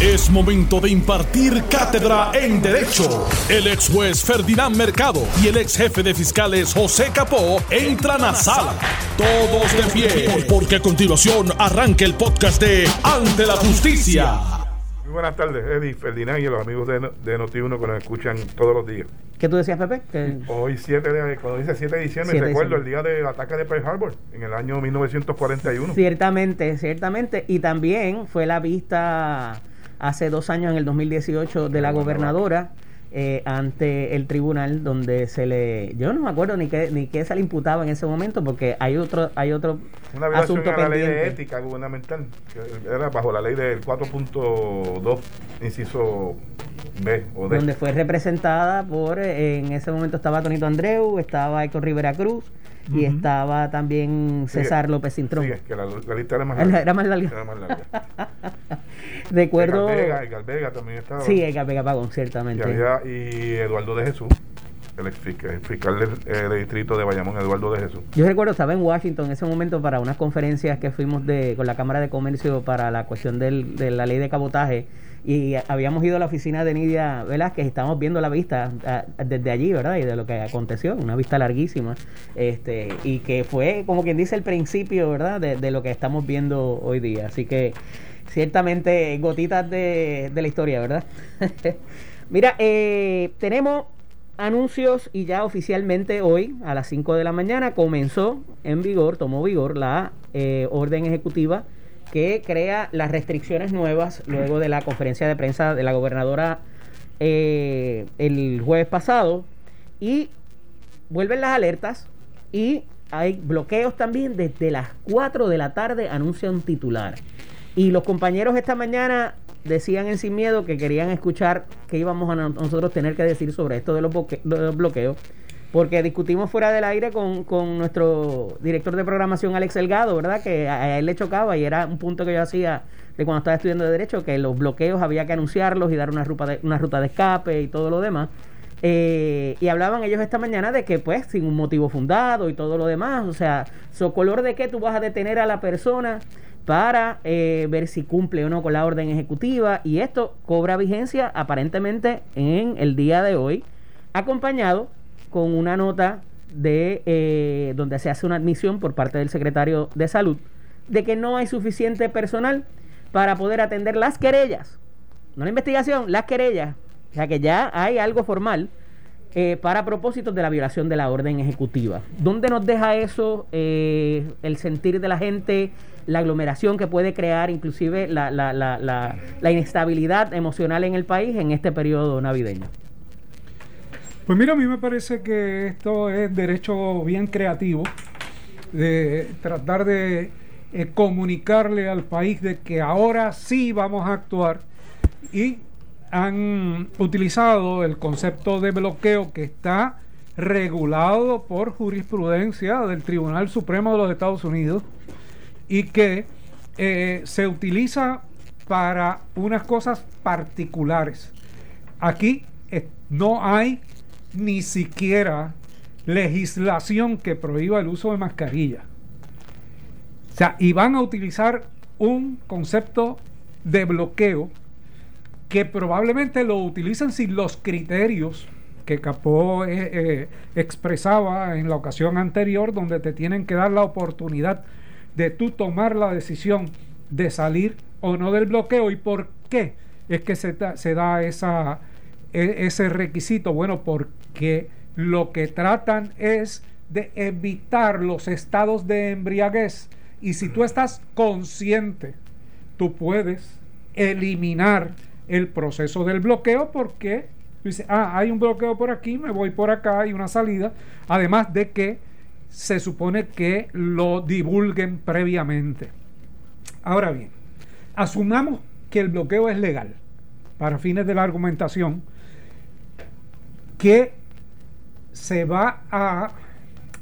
Es momento de impartir cátedra en Derecho. El ex juez Ferdinand Mercado y el ex jefe de fiscales José Capó entran a sala. Todos de pie, porque a continuación arranca el podcast de Ante la Justicia. Muy buenas tardes, Eddie, Ferdinand y los amigos de, de Noti1 que nos escuchan todos los días. ¿Qué tú decías, Pepe? Que- Hoy, 7 de, cuando dice 7 de diciembre, 7 de recuerdo el día del ataque de Pearl Harbor, en el año 1941. Ciertamente, ciertamente. Y también fue la vista hace dos años, en el 2018, de la gobernadora eh, ante el tribunal donde se le... Yo no me acuerdo ni qué, ni qué se le imputaba en ese momento porque hay otro, hay otro Una violación asunto a la ley de pendiente. ética gubernamental, que era bajo la ley del 4.2, inciso B o D. donde fue representada por, eh, en ese momento estaba Tonito Andreu, estaba Héctor Rivera Cruz y estaba también César López Cintrón. sigue, que la, la lista era más larga. era más larga. Era más larga. Recuerdo... Edgar Vega, Edgar Vega también estaba. Sí, Edgar Vega Pagón, y, ciertamente. había- y Eduardo de Jesús, el fiscal, del eh, de distrito de Bayamón, Eduardo de Jesús. Yo recuerdo, estaba en Washington en ese momento para unas conferencias que fuimos de, con la Cámara de Comercio para la cuestión del- de la ley de cabotaje y habíamos ido a la oficina de Nidia Velázquez y estábamos viendo la vista ah, desde allí, ¿verdad? Y de lo que aconteció, una vista larguísima este y que fue, como quien dice, el principio, ¿verdad? De, de lo que estamos viendo hoy día. Así que ciertamente gotitas de, de la historia, ¿verdad? Mira, eh, tenemos anuncios y ya oficialmente hoy a las 5 de la mañana comenzó en vigor, tomó vigor la eh, orden ejecutiva que crea las restricciones nuevas luego de la conferencia de prensa de la gobernadora eh, el jueves pasado y vuelven las alertas y hay bloqueos también desde las 4 de la tarde anuncia un titular. Y los compañeros esta mañana decían en Sin Miedo que querían escuchar qué íbamos a no- nosotros tener que decir sobre esto de los, bloqueos. Porque discutimos fuera del aire con, con nuestro director de programación, Alex Delgado, ¿verdad? Que a, él le chocaba y era un punto que yo hacía de cuando estaba estudiando de Derecho, que los bloqueos había que anunciarlos y dar una ruta de, una ruta de escape y todo lo demás. Eh, y hablaban ellos esta mañana de que, pues, sin un motivo fundado y todo lo demás, o sea, ¿socolor de qué tú vas a detener a la persona para eh, ver si cumple o no con la orden ejecutiva? Y esto cobra vigencia aparentemente en el día de hoy, acompañado con una nota de eh, donde se hace una admisión por parte del secretario de salud de que no hay suficiente personal para poder atender las querellas no la investigación, las querellas. O sea que ya hay algo formal eh, para propósitos de la violación de la orden ejecutiva. ¿Dónde nos deja eso eh, el sentir de la gente, la aglomeración que puede crear, inclusive la, la, la, la, inestabilidad emocional en el país en este periodo navideño? Pues mira, a mí me parece que esto es derecho bien creativo, de tratar de eh, comunicarle al país de que ahora sí vamos a actuar y han utilizado el concepto de bloqueo que está regulado por jurisprudencia del Tribunal Supremo de los Estados Unidos y que eh, se utiliza para unas cosas particulares. Aquí eh, no hay ni siquiera legislación que prohíba el uso de mascarilla. O sea, y van a utilizar un concepto de bloqueo que probablemente lo utilizan sin los criterios que Capó eh, expresaba en la ocasión anterior, donde te tienen que dar la oportunidad de tú tomar la decisión de salir o no del bloqueo. Y por qué es que se, da- se da esa, e- ese requisito. Bueno, porque lo que tratan es de evitar los estados de embriaguez. Y si tú estás consciente, tú puedes eliminar el proceso del bloqueo porque tú dices, ah, hay un bloqueo por aquí, me voy por acá, hay una salida, además de que se supone que lo divulguen previamente. Ahora bien, asumamos que el bloqueo es legal para fines de la argumentación, que se va a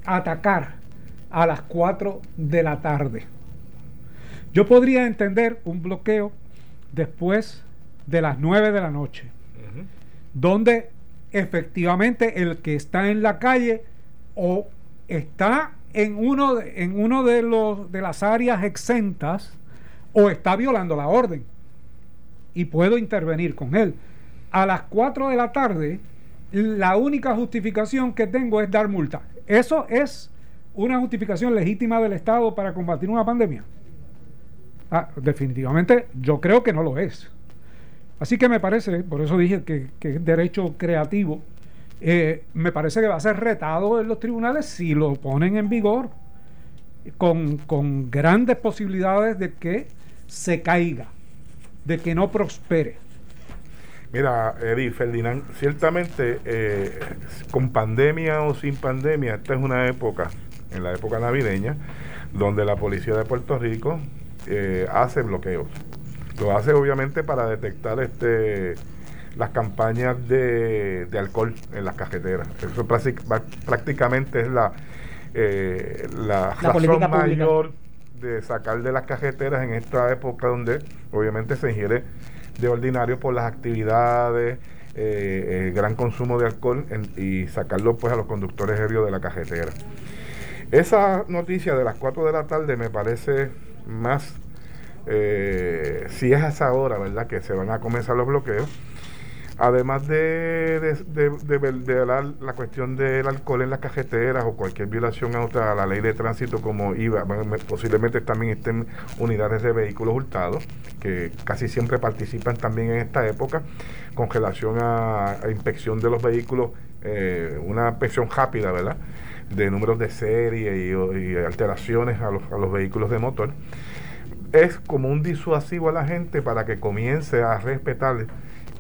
atacar a las 4 de la tarde. Yo podría entender un bloqueo después de las 9 de la noche, donde efectivamente el que está en la calle o está en uno de, en uno de los de las áreas exentas o está violando la orden. y puedo intervenir con él. A las 4 de la tarde, la única justificación que tengo es dar multa. Eso es una justificación legítima del Estado para combatir una pandemia. Ah, definitivamente yo creo que no lo es. Así que me parece, por eso dije que, es derecho creativo, eh, me parece que va a ser retado en los tribunales si lo ponen en vigor con, con grandes posibilidades de que se caiga, de que no prospere. Mira, Eddie Ferdinand, ciertamente eh, con pandemia o sin pandemia, esta es una época, en la época navideña, donde la policía de Puerto Rico eh, hace bloqueos. Lo hace obviamente para detectar este las campañas de, alcohol en las cajeteras. Eso prácticamente es la, eh, la, razón mayor de sacar de las cajeteras en esta época donde obviamente se ingiere de ordinario por las actividades, eh, el gran consumo de alcohol y sacarlo pues a los conductores aéreos de la cajetera. Esa noticia de las 4 de la tarde me parece más, eh, si es a esa hora, ¿verdad? Que se van a comenzar los bloqueos Además de, de, la, cuestión del alcohol en las cajeteras o cualquier violación a, la ley de tránsito como IVA, posiblemente también estén unidades de vehículos hurtados, que casi siempre participan también en esta época, con relación a, inspección de los vehículos, eh, una inspección rápida, ¿verdad? De números de serie y, alteraciones a los, a los vehículos de motor. Es como un disuasivo a la gente para que comience a respetar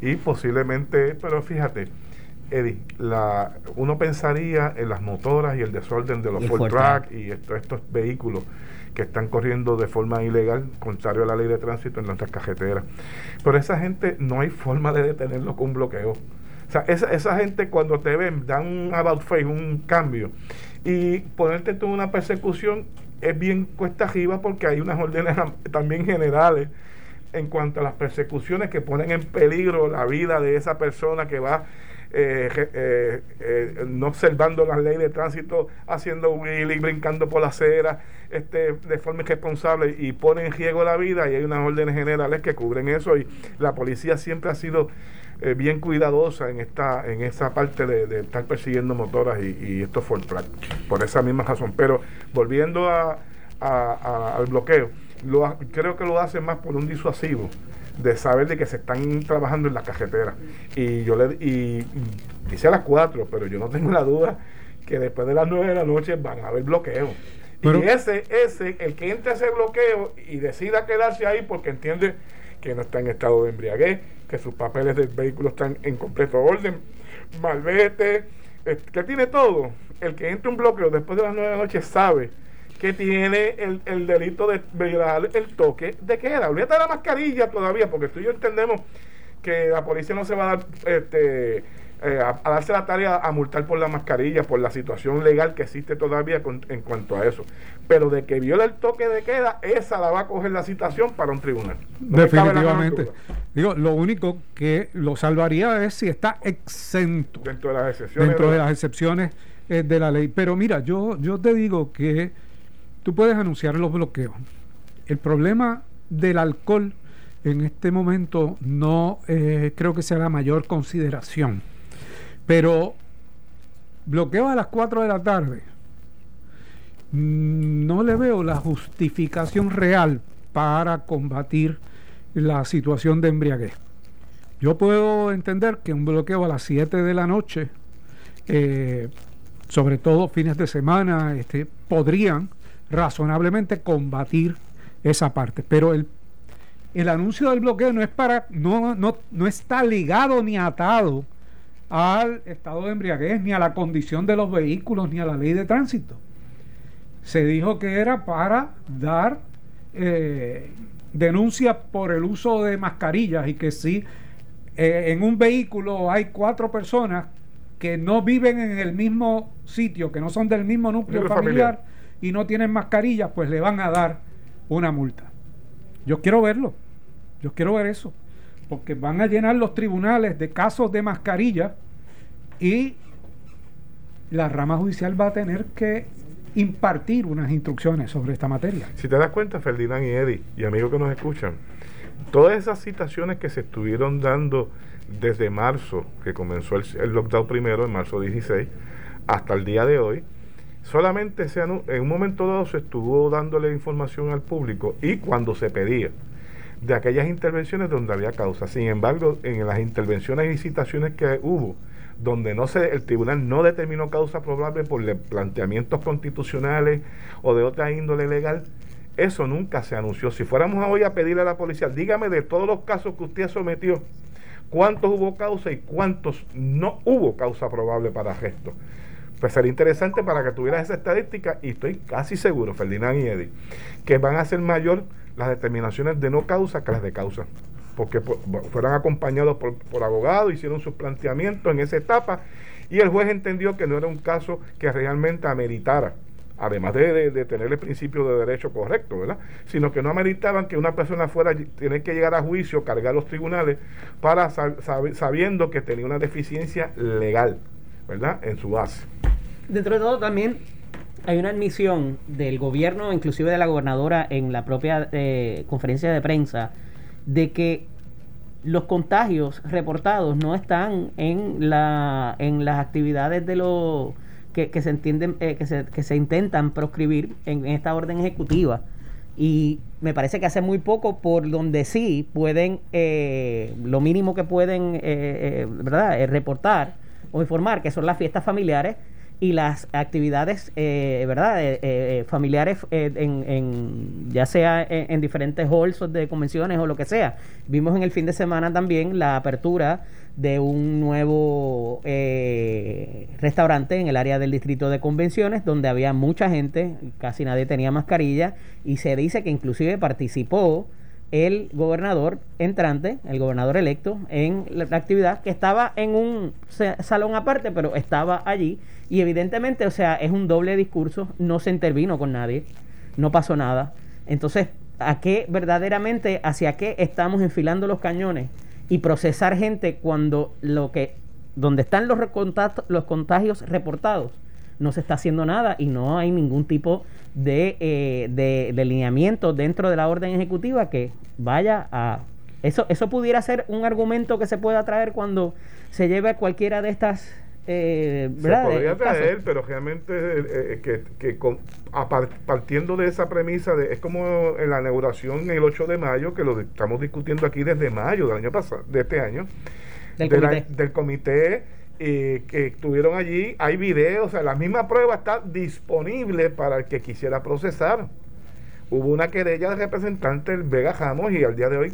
y posiblemente, pero fíjate, Eddie, la, uno pensaría en las motoras y el desorden de los full track y estos vehículos que están corriendo de forma ilegal, contrario a la ley de tránsito en nuestras cajeteras. Pero esa gente no hay forma de detenerlo con un bloqueo. O sea, esa, esa gente cuando te ven, dan un about face, un cambio, y ponerte tú en una persecución es bien cuesta arriba porque hay unas órdenes también generales en cuanto a las persecuciones que ponen en peligro la vida de esa persona que va eh, eh, eh, no observando las leyes de tránsito, haciendo wheelie, brincando por la acera, este, de forma irresponsable y pone en riesgo la vida y hay unas órdenes generales que cubren eso y la policía siempre ha sido bien cuidadosa en esta en esa parte de, estar persiguiendo motoras y, estos Ford Track por esa misma razón. Pero volviendo al bloqueo creo que lo hace más por un disuasivo de saber de que se están trabajando en la cajetera. Y yo le y, dice a las 4, pero yo no tengo la duda que después de las 9 de la noche van a haber bloqueo. y ese, ese, el que entre a ese bloqueo y decida quedarse ahí porque entiende que no está en estado de embriaguez, que sus papeles del vehículo están en completo orden, malvete, eh, que tiene todo. El que entre un bloqueo después de las 9 de la noche sabe que tiene el, delito de violar el toque de queda. Olvídate de la mascarilla todavía, porque tú y yo entendemos que la policía no se va a dar este, eh, a, darse la tarea a multar por la mascarilla, por la situación legal que existe todavía en cuanto a eso. Pero de que viola el toque de queda, esa la va a coger la citación para un tribunal. Definitivamente. Digo, lo único que lo salvaría es si está exento. Dentro de las excepciones. Dentro de, las excepciones eh, de la ley. Pero mira, yo, yo te digo que tú puedes anunciar los bloqueos. El problema del alcohol en este momento no eh, creo que sea la mayor consideración. Pero bloqueo a las 4 de la tarde, mm, no le veo la justificación real para combatir la situación de embriaguez. Yo puedo entender que un bloqueo a las 7 de la noche, eh, sobre todo fines de semana, este, podrían razonablemente combatir esa parte. Pero el, el anuncio del bloqueo no es para, no, no, no está ligado ni atado al estado de embriaguez, ni a la condición de los vehículos, ni a la ley de tránsito. Se dijo que era para dar eh, denuncia por el uso de mascarillas y que si eh, en un vehículo hay cuatro personas que no viven en el mismo sitio, que no son del mismo núcleo familiar y no tienen mascarilla, pues le van a dar una multa. Yo quiero verlo, yo quiero ver eso, porque van a llenar los tribunales de casos de mascarilla y la rama judicial va a tener que impartir unas instrucciones sobre esta materia. Si te das cuenta, Ferdinand y Eddie, y amigos que nos escuchan, todas esas citaciones que se estuvieron dando desde marzo, que comenzó el, lockdown primero, en marzo 16, hasta el día de hoy, solamente se en un momento dado se estuvo dándole información al público y cuando se pedía de aquellas intervenciones donde había causa. Sin embargo, en las intervenciones y citaciones que hubo, donde no se, el tribunal no determinó causa probable por planteamientos constitucionales o de otra índole legal, eso nunca se anunció. Si fuéramos hoy a pedirle a la policía, dígame de todos los casos que usted sometió, cuántos hubo causa y cuántos no hubo causa probable para arresto. Pues sería interesante para que tuvieras esa estadística y estoy casi seguro, Ferdinand y Eddie, que van a ser mayor las determinaciones de no causa que las de causa. Porque fueron acompañados por, por abogados, hicieron sus planteamientos en esa etapa y el juez entendió que no era un caso que realmente ameritara además de, tener el principio de derecho correcto, ¿verdad? Sino que no ameritaban que una persona fuera tener que llegar a juicio, cargar los tribunales, para sabiendo que tenía una deficiencia legal, ¿verdad? En su base. Dentro de todo también hay una admisión del gobierno, inclusive de la gobernadora, en la propia eh, conferencia de prensa, de que los contagios reportados no están en la en las actividades de los que, se entienden, eh, que, se, que se intentan proscribir en, esta orden ejecutiva. Y me parece que hace muy poco por donde sí pueden, eh, lo mínimo que pueden, eh, ¿verdad?, reportar o informar, que son las fiestas familiares, y las actividades, eh, ¿verdad?, eh, eh, familiares en, ya sea en, diferentes halls de convenciones o lo que sea. Vimos en el fin de semana también la apertura de un nuevo restaurante en el área del distrito de convenciones donde había mucha gente, casi nadie tenía mascarilla y se dice que inclusive participó el gobernador entrante, el gobernador electo, en la, actividad que estaba en un salón aparte, pero estaba allí. Y evidentemente, o sea, es un doble discurso, no se intervino con nadie, no pasó nada. Entonces, ¿a qué verdaderamente, hacia qué estamos enfilando los cañones? Y procesar gente cuando lo que, donde están los, los contagios reportados, no se está haciendo nada y no hay ningún tipo de, eh, de, lineamiento dentro de la orden ejecutiva que vaya a... Eso, eso pudiera ser un argumento que se pueda traer cuando se lleve cualquiera de estas eh, Se podría traer, pero realmente eh, que, que partiendo de esa premisa, de, es como en la inauguración el 8 de mayo, que lo estamos discutiendo aquí desde mayo del año pasado, de este año, del comité, del comité que estuvieron allí, hay videos, o sea, la misma prueba está disponible para el que quisiera procesar. Hubo una querella de representante del Vega Jamos y al día de hoy,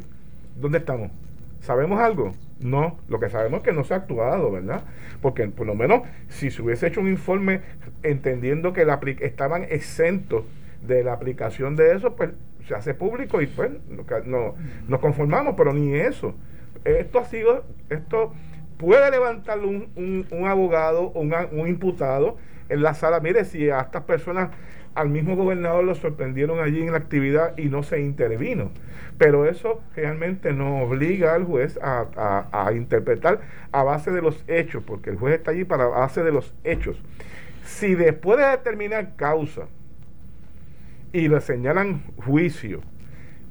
¿dónde estamos? ¿Sabemos algo? No, lo que sabemos es que no se ha actuado, ¿verdad? Porque por lo menos si se hubiese hecho un informe entendiendo que estaban exentos de la aplicación de eso, pues se hace público y pues no, nos conformamos, pero ni eso. Esto ha sido, esto puede levantar un, un, abogado o un, imputado en la sala. Mire, si a estas personas, al mismo gobernador lo sorprendieron allí en la actividad y no se intervino. Pero eso realmente no obliga al juez a, interpretar a base de los hechos, porque el juez está allí para base de los hechos. Si después de determinar causa y le señalan juicio,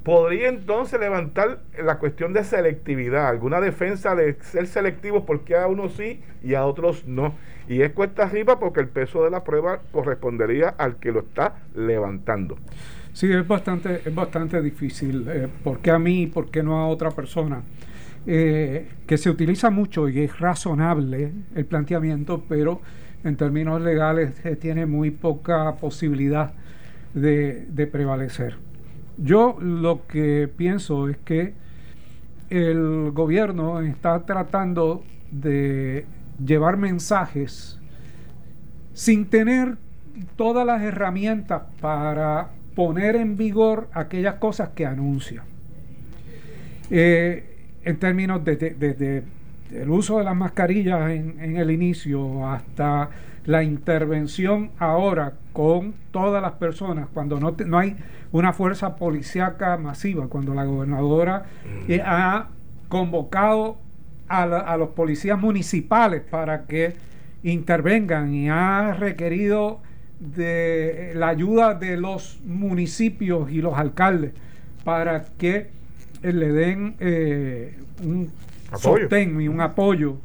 podría entonces levantar la cuestión de selectividad, alguna defensa de ser selectivo porque a unos sí y a otros no. Y es cuesta arriba porque el peso de la prueba correspondería al que lo está levantando. Sí, es bastante, es bastante difícil. Eh, ¿Por qué a mí y por qué no a otra persona? Eh, que se utiliza mucho y es razonable el planteamiento, pero en términos legales eh, tiene muy poca posibilidad de prevalecer. Yo lo que pienso es que el gobierno está tratando de llevar mensajes sin tener todas las herramientas para poner en vigor aquellas cosas que anuncia. Eh, en términos de, el uso de las mascarillas en, el inicio hasta la intervención ahora con todas las personas, cuando no, no hay una fuerza policíaca masiva, cuando la gobernadora eh, ha convocado a, los policías municipales para que intervengan y ha requerido de la ayuda de los municipios y los alcaldes para que eh, le den eh, un Apoyo. sostén y un apoyo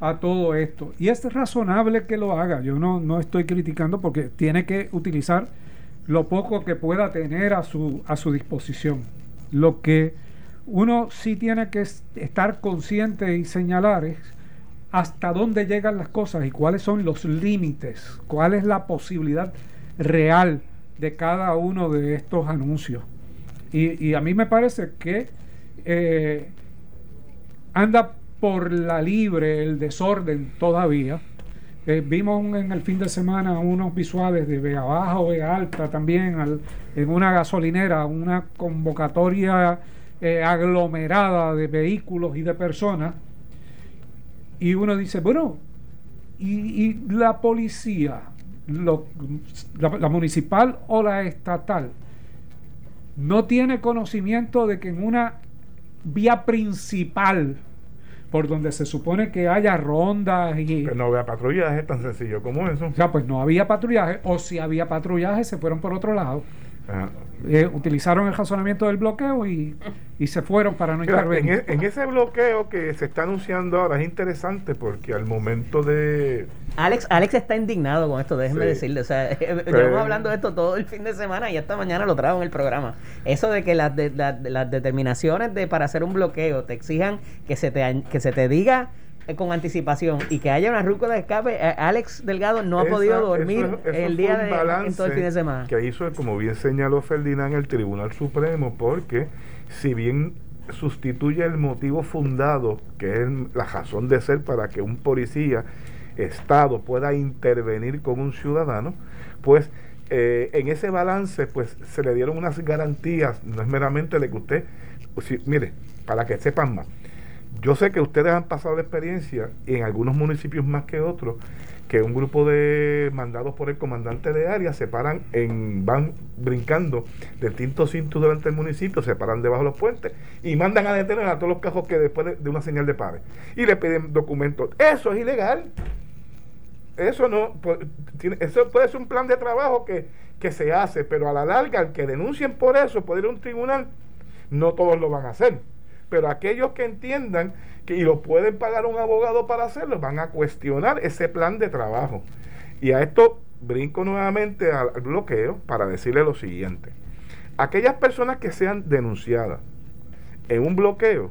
a todo esto. Y es razonable que lo haga. Yo no, no estoy criticando porque tiene que utilizar lo poco que pueda tener a su, a su disposición. Lo que uno sí tiene que es- estar consciente y señalar es hasta dónde llegan las cosas y cuáles son los límites, cuál es la posibilidad real de cada uno de estos anuncios. Y, y a mí me parece que eh, anda por la libre el desorden todavía. Eh, vimos en el fin de semana unos visuales de Vega Baja o Vega Alta también al- en una gasolinera, una convocatoria eh, aglomerada de vehículos y de personas. Y uno dice, bueno, y, y la policía, lo- la municipal o la estatal, no tiene conocimiento de que en una vía principal, por donde se supone que haya rondas y... Que no vea patrullaje tan sencillo como eso. O sea, pues no había patrullaje, o si había patrullaje, se fueron por otro lado. Ajá. Eh, utilizaron el razonamiento del bloqueo y, y se fueron para no Mira, intervenir. e- en ese bloqueo que se está anunciando ahora es interesante porque al momento de Alex, Alex está indignado con esto, déjenme Sí. decirle. O sea, Pero- llevamos hablando de esto todo el fin de semana y esta mañana lo trajo en el programa. Eso de que las, de- las- las determinaciones de para hacer un bloqueo te exijan que se te, que se te diga con anticipación y que haya una ruta de escape. eh, Alex Delgado no ha Esa- podido dormir eso el día de en todo el fin de semana. Que hizo, como bien señaló Ferdinand, el Tribunal Supremo, porque si bien sustituye el motivo fundado, que es la razón de ser para que un policía, Estado, pueda intervenir con un ciudadano, pues eh, en ese balance pues se le dieron unas garantías, no es meramente de que usted, si- mire, para que sepan más, yo sé que ustedes han pasado la experiencia, y en algunos municipios más que otros, que un grupo de mandados por el comandante de área se paran en, van brincando del tinto cinto durante el municipio, se paran debajo de los puentes y mandan a detener a todos los cajos que después de, de una señal de pare. Y le piden documentos. Eso es ilegal. Eso no, eso puede ser un plan de trabajo que, que se hace, pero a la larga, el que denuncien por eso, puede ir a un tribunal, no todos lo van a hacer. Pero aquellos que entiendan que y lo pueden pagar un abogado para hacerlo, van a cuestionar ese plan de trabajo. Y a esto brinco nuevamente al, bloqueo para decirle lo siguiente. Aquellas personas que sean denunciadas en un bloqueo,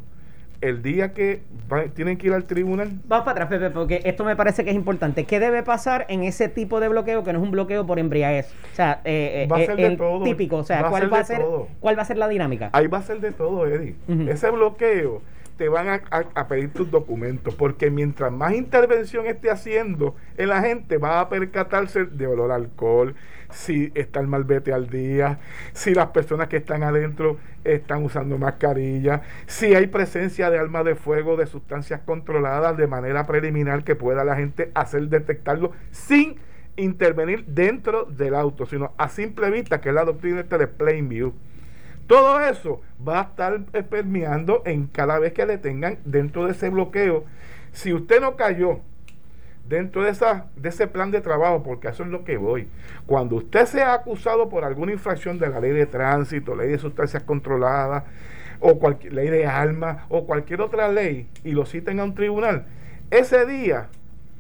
el día que va- tienen que ir al tribunal, Vamos para atrás, Pepe, porque esto me parece que es importante. ¿Qué debe pasar en ese tipo de bloqueo que no es un bloqueo por embriaguez? O sea, eh, eh, Va a eh, ser de el todo. típico. O sea, Va ¿cuál va a ser, todo. cuál va a ser la dinámica? Ahí va a ser de todo, Eddie. Ese bloqueo te van a, a- a pedir tus documentos, porque mientras más intervención esté haciendo en la gente, va a percatarse de olor a alcohol, si está el malvete al día, si las personas que están adentro están usando mascarilla, si hay presencia de armas de fuego, de sustancias controladas de manera preliminar que pueda la gente hacer detectarlo sin intervenir dentro del auto, sino a simple vista, que es la doctrina esta de plain view. Todo eso va a estar permeando en cada vez que le tengan dentro de ese bloqueo. Si usted no cayó dentro de, esa, de ese plan de trabajo, porque eso es lo que voy, cuando usted sea acusado por alguna infracción de la ley de tránsito, ley de sustancias controladas, o cualquier ley de armas, o cualquier otra ley, y lo citen a un tribunal, ese día,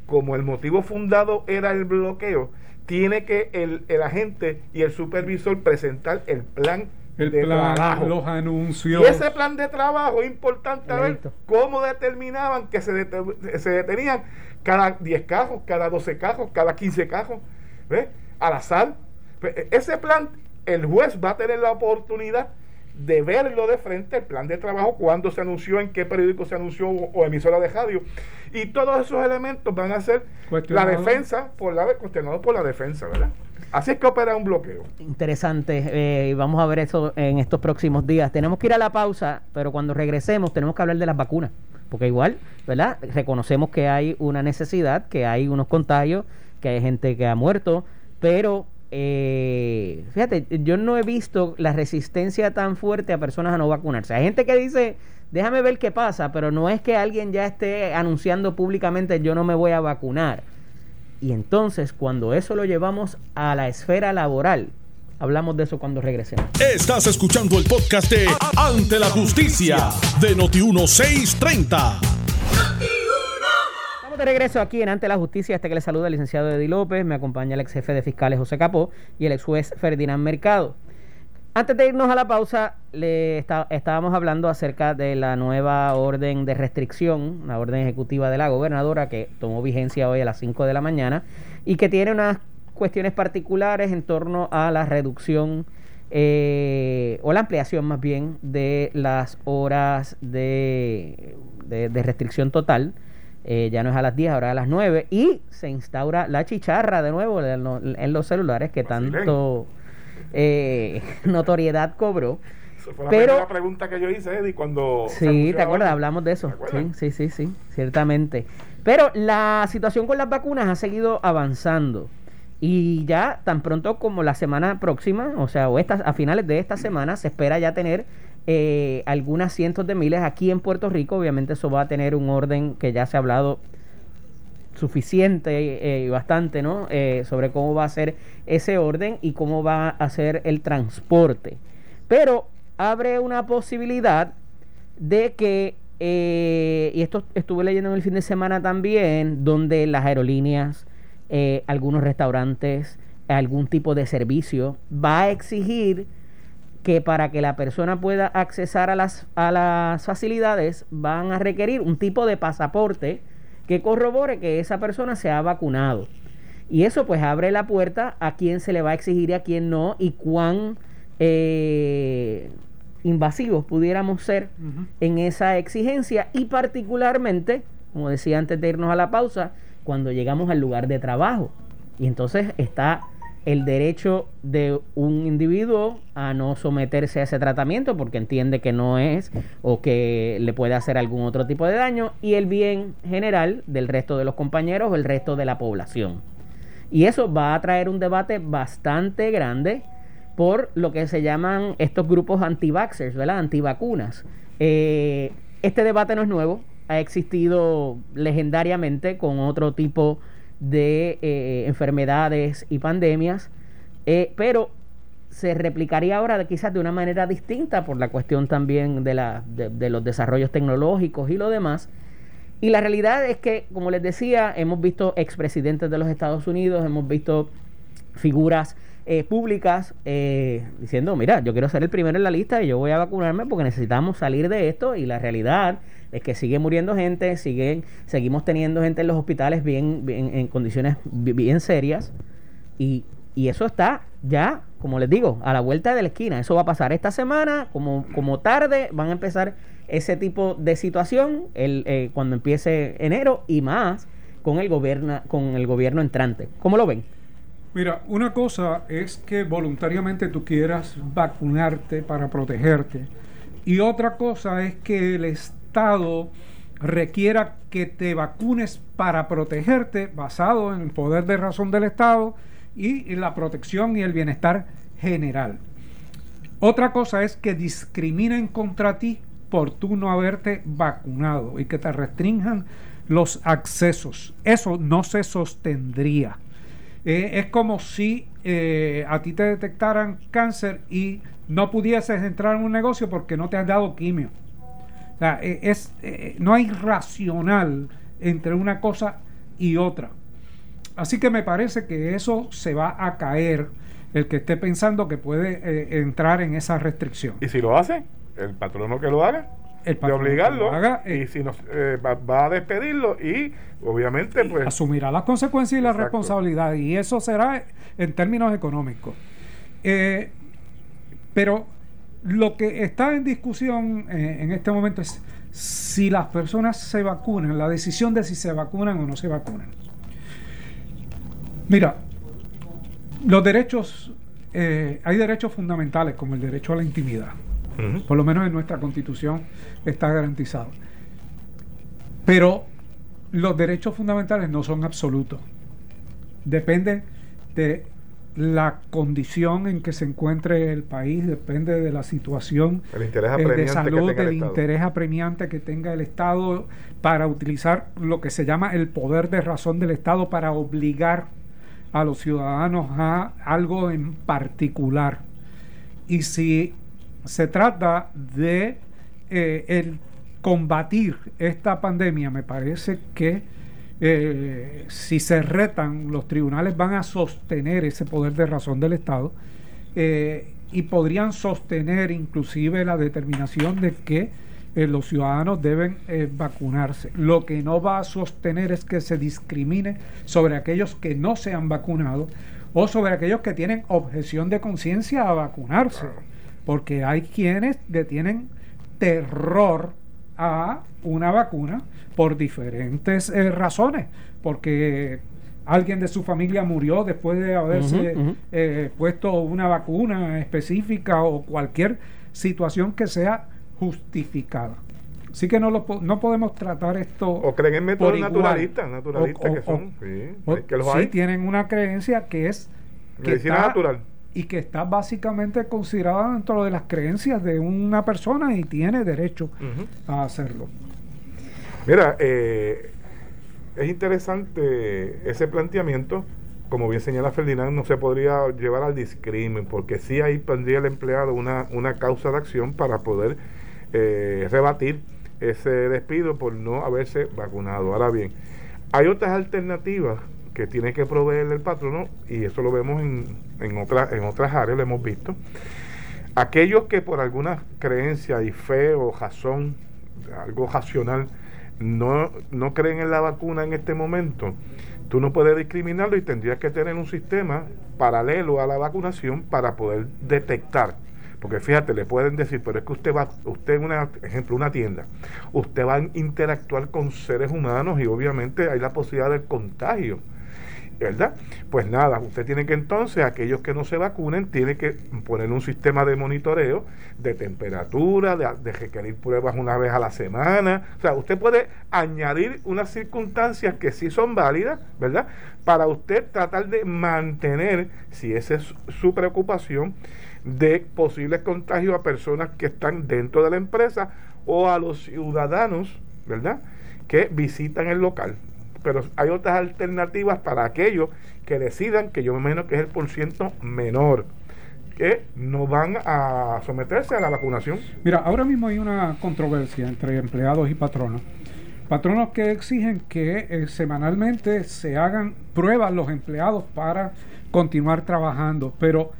como el motivo fundado era el bloqueo, tiene que el, el agente y el supervisor presentar el plan El de plan, trabajo. los anuncios. Y ese plan de trabajo es importante a ver cómo determinaban que se, dete- se detenían cada 10 cajos, cada 12 cajos, cada 15 cajos, ¿ves? Al azar. Pues, e- Ese plan, el juez va a tener la oportunidad de verlo de frente, el plan de trabajo, cuándo se anunció, en qué periódico se anunció o, o emisora de radio. Y todos esos elementos van a ser la defensa, por la, cuestionados por la defensa, ¿verdad? Así es que opera un bloqueo. Interesante, eh, vamos a ver eso en estos próximos días. Tenemos que ir a la pausa, pero cuando regresemos tenemos que hablar de las vacunas, porque igual, ¿verdad? Reconocemos que hay una necesidad, que hay unos contagios, que hay gente que ha muerto, pero eh, fíjate, yo no he visto la resistencia tan fuerte a personas a no vacunarse. Hay gente que dice, déjame ver qué pasa, pero no es que alguien ya esté anunciando públicamente yo no me voy a vacunar. Y entonces, cuando eso lo llevamos a la esfera laboral, Hablamos de eso cuando regresemos. Estás escuchando el podcast de Ante la Justicia de Noti1630. Estamos de regreso aquí en Ante la Justicia. Este que le saluda el licenciado Eddie López. Me acompaña el ex jefe de fiscales José Capó y el ex juez Ferdinand Mercado. Antes de irnos a la pausa, le estábamos hablando acerca de la nueva orden de restricción, la orden ejecutiva de la gobernadora que tomó vigencia hoy a las 5 de la mañana y que tiene unas cuestiones particulares en torno a la reducción eh, o la ampliación más bien de las horas de, restricción total. Eh, ya no es a las 10, ahora a las 9 y se instaura la chicharra de nuevo en, los celulares que tanto eh, notoriedad cobró. fue la pero, pregunta que yo hice, Eddie, cuando... Sí, ¿te acuerdas? Hablamos de eso. Sí, sí, sí, sí, ciertamente. Pero la situación con las vacunas ha seguido avanzando. Y ya tan pronto como la semana próxima, o sea, o a finales de esta semana, se espera ya tener eh, algunas cientos de miles aquí en Puerto Rico. Obviamente eso va a tener un orden que ya se ha hablado suficiente eh, y bastante, ¿no? Eh, sobre cómo va a ser ese orden y cómo va a ser el transporte. Pero abre una posibilidad de que, y esto estuve leyendo en el fin de semana también, donde las aerolíneas, eh, algunos restaurantes, algún tipo de servicio, va a exigir que para que la persona pueda accesar a las, a las facilidades van a requerir un tipo de pasaporte que corrobore que esa persona se ha vacunado. Y eso pues abre la puerta a quién se le va a exigir y a quién no y cuán eh, invasivos pudiéramos ser en esa exigencia y particularmente, como decía antes de irnos a la pausa, cuando llegamos al lugar de trabajo. Y entonces está el derecho de un individuo a no someterse a ese tratamiento porque entiende que no es o que le puede hacer algún otro tipo de daño y el bien general del resto de los compañeros o el resto de la población. Y eso va a traer un debate bastante grande por lo que se llaman estos grupos anti-vaxxers, ¿verdad? Antivacunas. Eh, este debate no es nuevo, ha existido legendariamente con otro tipo de eh, enfermedades y pandemias, eh, pero se replicaría ahora quizás de una manera distinta por la cuestión también de, la, de, los desarrollos tecnológicos y lo demás. Y la realidad es que, como les decía, hemos visto expresidentes de los Estados Unidos, hemos visto figuras eh, públicas diciendo, mira, yo quiero ser el primero en la lista y yo voy a vacunarme porque necesitamos salir de esto y la realidad es que sigue muriendo gente, siguen, seguimos teniendo gente en los hospitales bien, en condiciones bien serias y, eso está ya, como les digo, a la vuelta de la esquina. Eso va a pasar esta semana, como, como tarde, van a empezar ese tipo de situación el, eh, cuando empiece enero y más con el, gobierno, con el gobierno entrante. ¿Cómo lo ven? Mira, una cosa es que voluntariamente tú quieras vacunarte para protegerte y otra cosa es que el Estado requiera que te vacunes para protegerte basado en el poder de razón del Estado y la protección y el bienestar general. Otra cosa es que discriminen contra ti por tú no haberte vacunado y que te restrinjan los accesos. Eso no se sostendría. Eh, es como si eh, a ti te detectaran cáncer y no pudieses entrar en un negocio porque no te has dado quimio. O sea, eh, es, eh, no hay racional entre una cosa y otra. Así que me parece que eso se va a caer el que esté pensando que puede eh, entrar en esa restricción. ¿Y si lo hace? ¿El patrono que lo haga? El de obligarlo y si nos, va, a despedirlo y obviamente pues asumirá las consecuencias y la responsabilidad y eso será en términos económicos pero lo que está en discusión eh, en este momento es si las personas se vacunan, la decisión de si se vacunan o no se vacunan. Mira, los derechos, eh, hay derechos fundamentales como el derecho a la intimidad. Por lo menos en nuestra constitución está garantizado. Pero los derechos fundamentales no son absolutos. Dependen de la condición en que se encuentre el país depende de la situación el de salud, del interés apremiante que tenga el Estado para utilizar lo que se llama el poder de razón del Estado para obligar a los ciudadanos a algo en particular. Y si se trata de eh, el combatir esta pandemia, me parece que eh, si se retan, los tribunales van a sostener ese poder de razón del Estado eh, y podrían sostener inclusive la determinación de que los ciudadanos deben vacunarse. Lo que no va a sostener es que se discrimine sobre aquellos que no se han vacunado o sobre aquellos que tienen objeción de conciencia a vacunarse porque hay quienes le tienen terror a una vacuna por diferentes eh, razones, porque alguien de su familia murió después de haberse eh, puesto una vacuna específica o cualquier situación que sea justificada. Así que no, lo, no podemos tratar esto. O creen en métodos naturalistas, naturalistas que son. sí, que los sí tienen una creencia que es. Medicina natural y que está básicamente considerada dentro de las creencias de una persona y tiene derecho a hacerlo. Mira, eh, es interesante ese planteamiento. Como bien señala Ferdinand, no se podría llevar al discrimen, porque sí ahí tendría el empleado una, una causa de acción para poder eh, rebatir ese despido por no haberse vacunado. Ahora bien, hay otras alternativas que tiene que proveer el patrono, y eso lo vemos en, en, en otras áreas, lo hemos visto. Aquellos que por alguna creencia y fe o razón, algo racional, no, no creen en la vacuna en este momento, tú no puedes discriminarlo y tendrías que tener un sistema paralelo a la vacunación para poder detectar. Porque fíjate, le pueden decir, pero es que usted va, usted una, ejemplo, una tienda, usted va a interactuar con seres humanos y obviamente hay la posibilidad del contagio. ¿Verdad? Pues nada, usted tiene que entonces, aquellos que no se vacunen, tiene que poner un sistema de monitoreo de temperatura, de, requerir pruebas una vez a la semana. O sea, usted puede añadir unas circunstancias que sí son válidas, ¿verdad? Para usted tratar de mantener, si esa es su preocupación, de posibles contagios a personas que están dentro de la empresa o a los ciudadanos, ¿verdad? Que visitan el local pero hay otras alternativas para aquellos que decidan, que yo me imagino que es el porciento menor, que no van a someterse a la vacunación. Mira, ahora mismo hay una controversia entre empleados y patronos. Patronos que exigen que eh, semanalmente se hagan pruebas los empleados para continuar trabajando, pero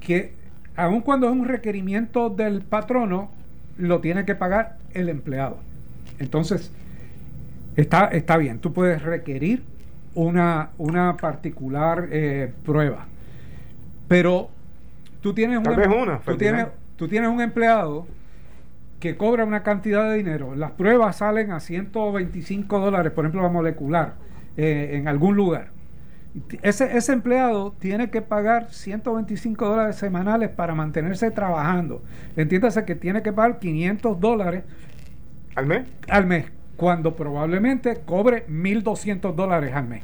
que aun cuando es un requerimiento del patrono, lo tiene que pagar el empleado. Entonces, Está, está bien, tú puedes requerir una, una particular eh, prueba, pero tú tienes, un, em- tú, tienes, tú tienes un empleado que cobra una cantidad de dinero. Las pruebas salen a 125 dólares, por ejemplo, la molecular, eh, en algún lugar. Ese, ese empleado tiene que pagar 125 dólares semanales para mantenerse trabajando. Entiéndase que tiene que pagar 500 dólares al mes. Al mes cuando probablemente cobre 1.200 dólares al mes.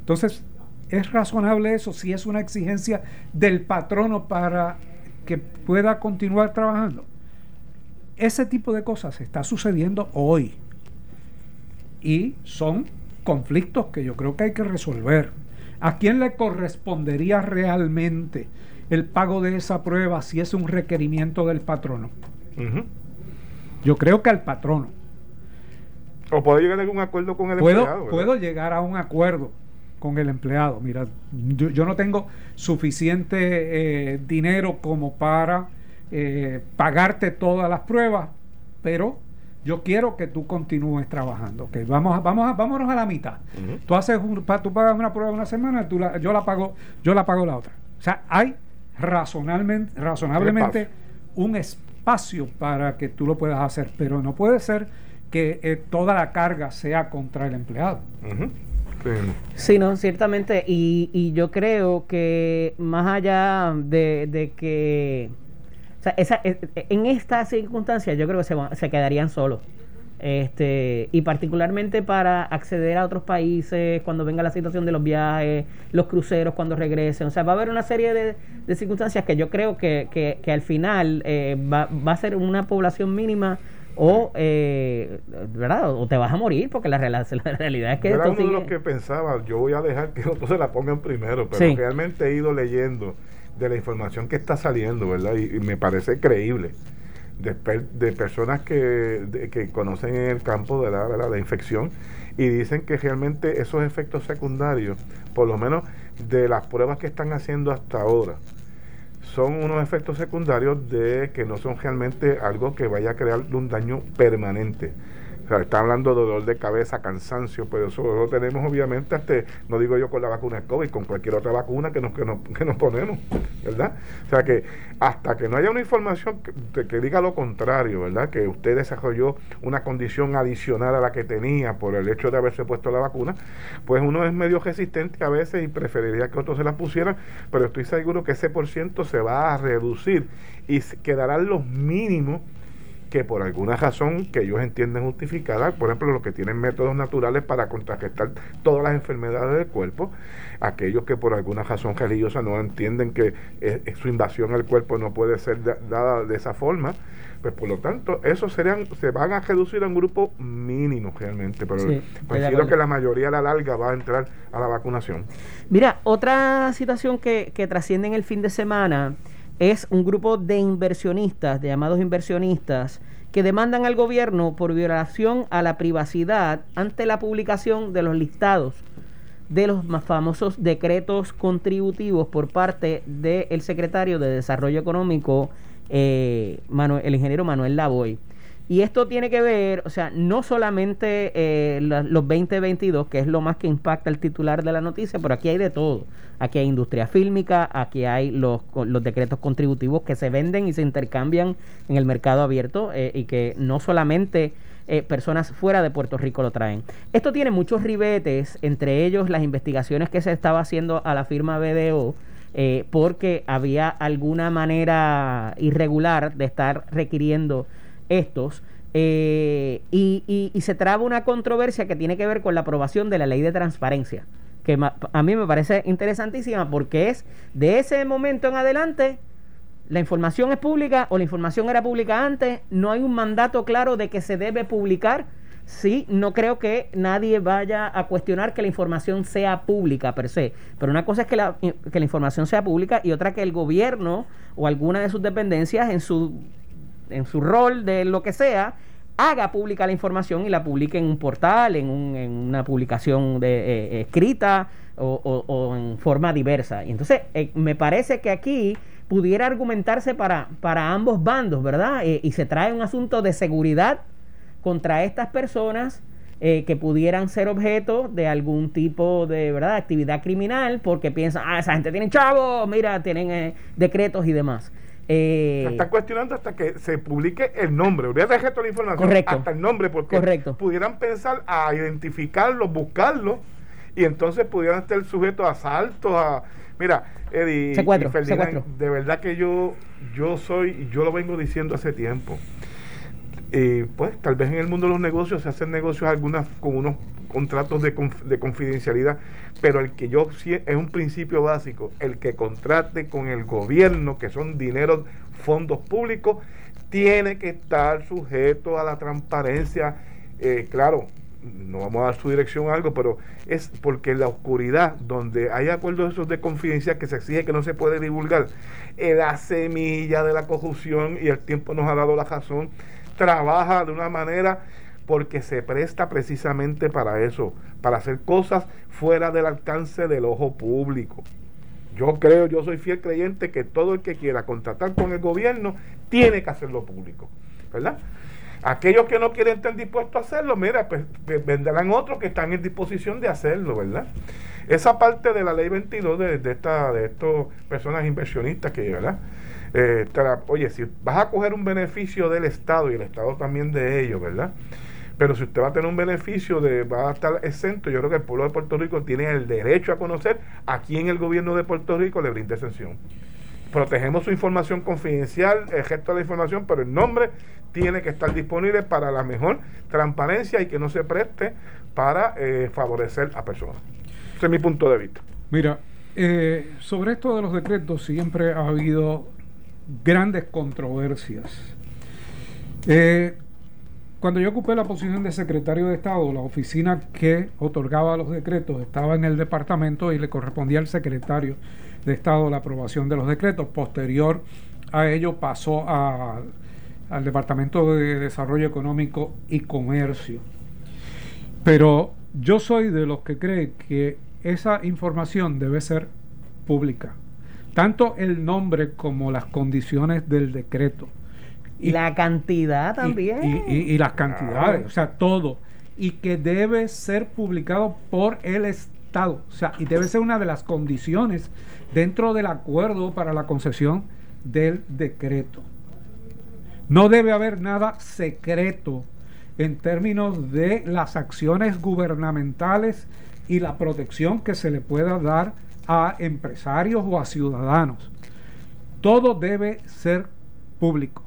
Entonces, ¿es razonable eso si es una exigencia del patrono para que pueda continuar trabajando? Ese tipo de cosas está sucediendo hoy y son conflictos que yo creo que hay que resolver. ¿A quién le correspondería realmente el pago de esa prueba si es un requerimiento del patrono? Yo creo que al patrono. O puedo llegar a algún acuerdo con el empleado. Puedo llegar a un acuerdo con el empleado. Mira, yo, no tengo suficiente eh, dinero como para eh, pagarte todas las pruebas, pero yo quiero que tú continúes trabajando. Okay, vamos, vamos, vámonos a la mitad. Tú haces tú pagas una prueba una semana, tú yo la pago, yo la pago la otra. O sea, hay razonablemente, razonablemente un espacio para que tú lo puedas hacer, pero no puede ser que eh, toda la carga sea contra el empleado. sí. no, ciertamente. Y, y, yo creo que más allá de, que... O sea, esa, eh, en esta circunstancia yo creo que se, se quedarían solos. Este, y particularmente para acceder a otros países cuando venga la situación de los viajes, los cruceros cuando regresen. O sea, va a haber una serie de, circunstancias que yo creo que, que, al final eh, va, va, a ser una población mínima o, eh, ¿verdad? o te vas a morir porque la, la realidad es que... era uno de los que pensaba, yo voy a dejar que otros se la pongan primero, pero realmente he ido leyendo de la información que está saliendo, ¿verdad? Y, me parece creíble. De, de personas que, que conocen el campo de la, de la infección y dicen que realmente esos efectos secundarios, por lo menos de las pruebas que están haciendo hasta ahora, son unos efectos secundarios de que no son realmente algo que vaya a crear un daño permanente está hablando de dolor de cabeza, cansancio, pero eso lo tenemos obviamente hasta, no digo yo con la vacuna de COVID, con cualquier otra vacuna que nos, que nos, que nos ponemos, ¿verdad? O sea que hasta que no haya una información que, que, diga lo contrario, ¿verdad? Que usted desarrolló una condición adicional a la que tenía por el hecho de haberse puesto la vacuna, pues uno es medio resistente a veces y preferiría que otros se la pusieran, pero estoy seguro que ese por ciento se va a reducir y quedarán los mínimos que por alguna razón que ellos entienden justificada, por ejemplo, los que tienen métodos naturales para contrarrestar todas las enfermedades del cuerpo, aquellos que por alguna razón religiosa no entienden que eh, eh, su invasión al cuerpo no puede ser dada de esa forma, pues por lo tanto, esos serían, se van a reducir a un grupo mínimo realmente, pero sí, que la mayoría a la larga va a entrar a la vacunación. Mira, otra situación que, que trasciende en el fin de semana es un grupo de inversionistas, de llamados inversionistas, que demandan al gobierno por violación a la privacidad ante la publicación de los listados de los más famosos decretos contributivos por parte del secretario de Desarrollo Económico, eh, el ingeniero Manuel Lavoy. Y esto tiene que ver, o sea, no solamente eh, los 2022, que es lo más que impacta el titular de la noticia, pero aquí hay de todo. Aquí hay industria fílmica, aquí hay los, los decretos contributivos que se venden y se intercambian en el mercado abierto eh, y que no solamente eh, personas fuera de Puerto Rico lo traen. Esto tiene muchos ribetes, entre ellos las investigaciones que se estaba haciendo a la firma BDO. porque había alguna manera irregular de estar requiriendo estos. Eh, y, y, se traba una controversia que tiene que ver con la aprobación de la ley de transparencia, que a mí me parece interesantísima porque es de ese momento en adelante, la información es pública o la información era pública antes, no hay un mandato claro de que se debe publicar. Sí, no creo que nadie vaya a cuestionar que la información sea pública per se, pero una cosa es que la, que la información sea pública y otra que el gobierno o alguna de sus dependencias en su en su rol de lo que sea, haga pública la información y la publique en un portal, en, una publicación de, eh, escrita o, en forma diversa. Y entonces eh, me parece que aquí pudiera argumentarse para, para ambos bandos, ¿verdad? Eh, y se trae un asunto de seguridad contra estas personas que pudieran ser objeto de algún tipo de ¿verdad? actividad criminal porque piensan, ah, esa gente tiene chavos, mira, tienen decretos y demás. Eh, se está cuestionando hasta que se publique el nombre. Voy a dejar toda la información correcto, hasta el nombre, porque pudieran pensar a identificarlo, buscarlo, y entonces pudieran estar sujetos a asaltos, a. Mira, Eddie y de verdad que yo, yo soy, yo lo vengo diciendo hace tiempo. Y pues tal vez en el mundo de los negocios se hacen negocios algunas con unos contratos de, de, confidencialidad, pero el que yo es un principio básico, el que contrate con el gobierno, que son dineros, fondos públicos, tiene que estar sujeto a la transparencia. Eh, claro, no vamos a dar su dirección a algo, pero es porque en la oscuridad, donde hay acuerdos esos de confidencia que se exige que no se puede divulgar, la semilla de la corrupción, y el tiempo nos ha dado la razón, trabaja de una manera porque se presta precisamente para eso, para hacer cosas fuera del alcance del ojo público. Yo creo, yo soy fiel creyente que todo el que quiera contratar con el gobierno tiene que hacerlo público, ¿verdad? Aquellos que no quieren estar dispuestos a hacerlo, mira, pues, vendrán otros que están en disposición de hacerlo, ¿verdad? Esa parte de la ley 22 de, de, esta, de estas personas inversionistas que, ¿verdad? Eh, oye, si vas a coger un beneficio del Estado y el Estado también de ellos, ¿verdad? Pero si usted va a tener un beneficio de, va a estar exento, yo creo que el pueblo de Puerto Rico tiene el derecho a conocer a quién el gobierno de Puerto Rico le brinda exención. Protegemos su información confidencial, el gesto de la información, pero el nombre tiene que estar disponible para la mejor transparencia y que no se preste para eh, favorecer a personas. Ese es mi punto de vista. Mira, eh, sobre esto de los decretos siempre ha habido grandes controversias. Eh, cuando yo ocupé la posición de secretario de Estado, la oficina que otorgaba los decretos estaba en el departamento y le correspondía al secretario de Estado la aprobación de los decretos. Posterior a ello pasó al Departamento de Desarrollo Económico y Comercio. Pero yo soy de los que cree que esa información debe ser pública. Tanto el nombre como las condiciones del decreto. Y la cantidad también. Y, las cantidades, o sea, todo. Y que debe ser publicado por el Estado. O sea, y debe ser una de las condiciones dentro del acuerdo para la concesión del decreto. No debe haber nada secreto en términos de las acciones gubernamentales y la protección que se le pueda dar a empresarios o a ciudadanos. Todo debe ser público.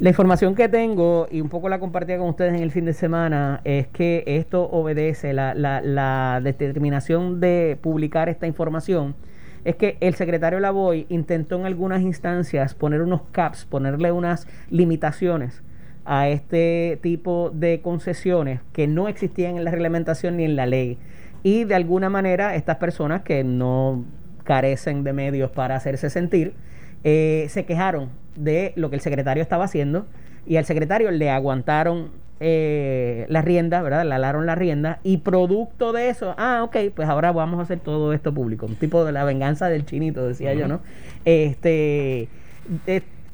La información que tengo, y un poco la compartí con ustedes en el fin de semana, es que esto obedece la, la, determinación de publicar esta información. Es que el secretario Lavoy intentó en algunas instancias poner unos caps, ponerle unas limitaciones a este tipo de concesiones que no existían en la reglamentación ni en la ley. Y de alguna manera estas personas que no carecen de medios para hacerse sentir, eh, se quejaron de lo que el secretario estaba haciendo y al secretario le aguantaron eh, la rienda, ¿verdad? Le alaron la rienda y producto de eso, ah, ok, pues ahora vamos a hacer todo esto público. Un tipo de la venganza del chinito, decía yo, ¿no? Este,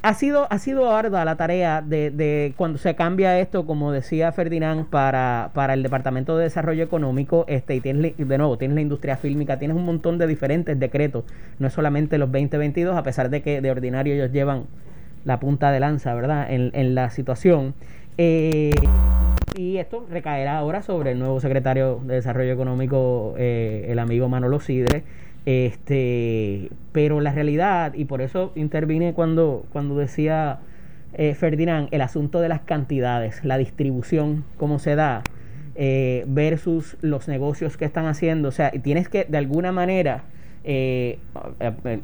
ha sido, ha sido ardua la tarea de, de, cuando se cambia esto, como decía Ferdinand, para, para el Departamento de Desarrollo Económico, este, y tienes, de nuevo, tienes la industria fílmica, tienes un montón de diferentes decretos, no es solamente los 2022, a pesar de que de ordinario ellos llevan la punta de lanza, ¿verdad?, en, en la situación. Eh, y esto recaerá ahora sobre el nuevo secretario de Desarrollo Económico, eh, el amigo Manolo Sidre, este, pero la realidad, y por eso intervine cuando, cuando decía eh, Ferdinand, el asunto de las cantidades, la distribución, cómo se da, eh, versus los negocios que están haciendo. O sea, tienes que de alguna manera, eh,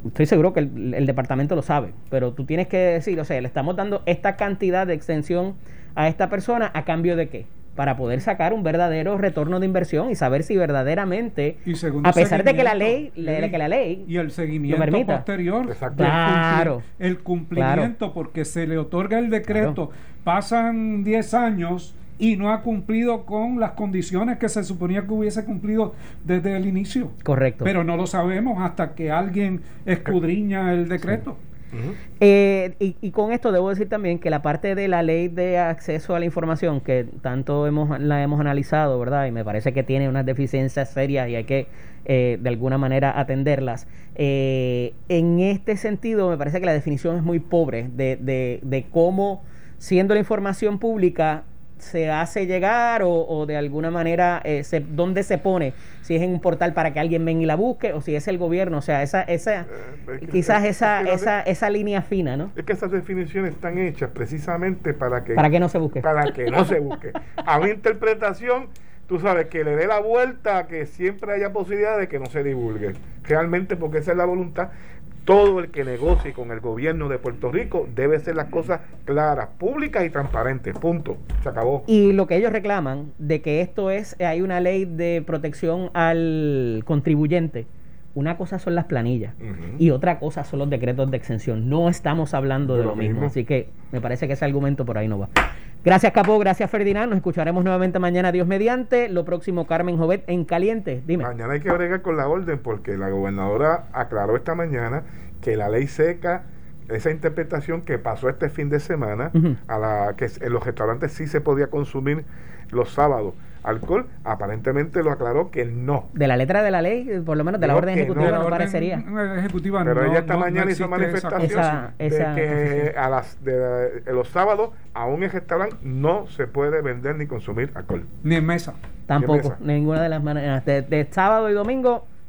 estoy seguro que el, el, departamento lo sabe, pero tú tienes que decir, o sea, le estamos dando esta cantidad de extensión a esta persona a cambio de qué para poder sacar un verdadero retorno de inversión y saber si verdaderamente, a pesar de que la ley, que la ley y el seguimiento posterior, claro, el cumplimiento, porque se le otorga el decreto, pasan 10 años y no ha cumplido con las condiciones que se suponía que hubiese cumplido desde el inicio. Correcto. Pero no lo sabemos hasta que alguien escudriña el decreto. Eh, y, con esto debo decir también que la parte de la ley de acceso a la información, que tanto hemos, la hemos analizado, ¿verdad? Y me parece que tiene unas deficiencias serias y hay que eh, de alguna manera atenderlas. Eh, en este sentido, me parece que la definición es muy pobre de, de, de cómo, siendo la información pública, se hace llegar o, de alguna manera eh, se, dónde se pone si es en un portal para que alguien venga y la busque o si es el gobierno. O sea esa esa eh, quizás esa esa esa línea fina no es que esas definiciones están hechas precisamente para que para que no se busque. para que no se busque. A mi interpretación tú sabes que le dé la vuelta que siempre haya posibilidad de que no se divulgue. Realmente porque esa es la voluntad todo el que negocie con el gobierno de Puerto Rico debe ser las cosas claras, públicas y transparentes. Punto. Se acabó. Y lo que ellos reclaman de que esto es, hay una ley de protección al contribuyente. Una cosa son las planillas y otra cosa son los decretos de exención. No estamos hablando de, lo, mismo. Así que me parece que ese argumento por ahí no va. Gracias, Capo. Gracias, Ferdinand. Nos escucharemos nuevamente mañana, Dios mediante. Lo próximo, Carmen Jovet en caliente. Dime. Mañana hay que bregar con la orden porque la gobernadora aclaró esta mañana que la ley seca esa interpretación que pasó este fin de semana a la que en los restaurantes sí se podía consumir los sábados alcohol, aparentemente lo aclaró que no. De la letra de la ley, por lo menos de la orden ejecutiva no, parecería. Ejecutiva Pero ella esta mañana hizo manifestación de que a las de, los sábados aún en restaurante no se puede vender ni consumir alcohol. Ni en mesa. Tampoco, ninguna de las maneras. de sábado y domingo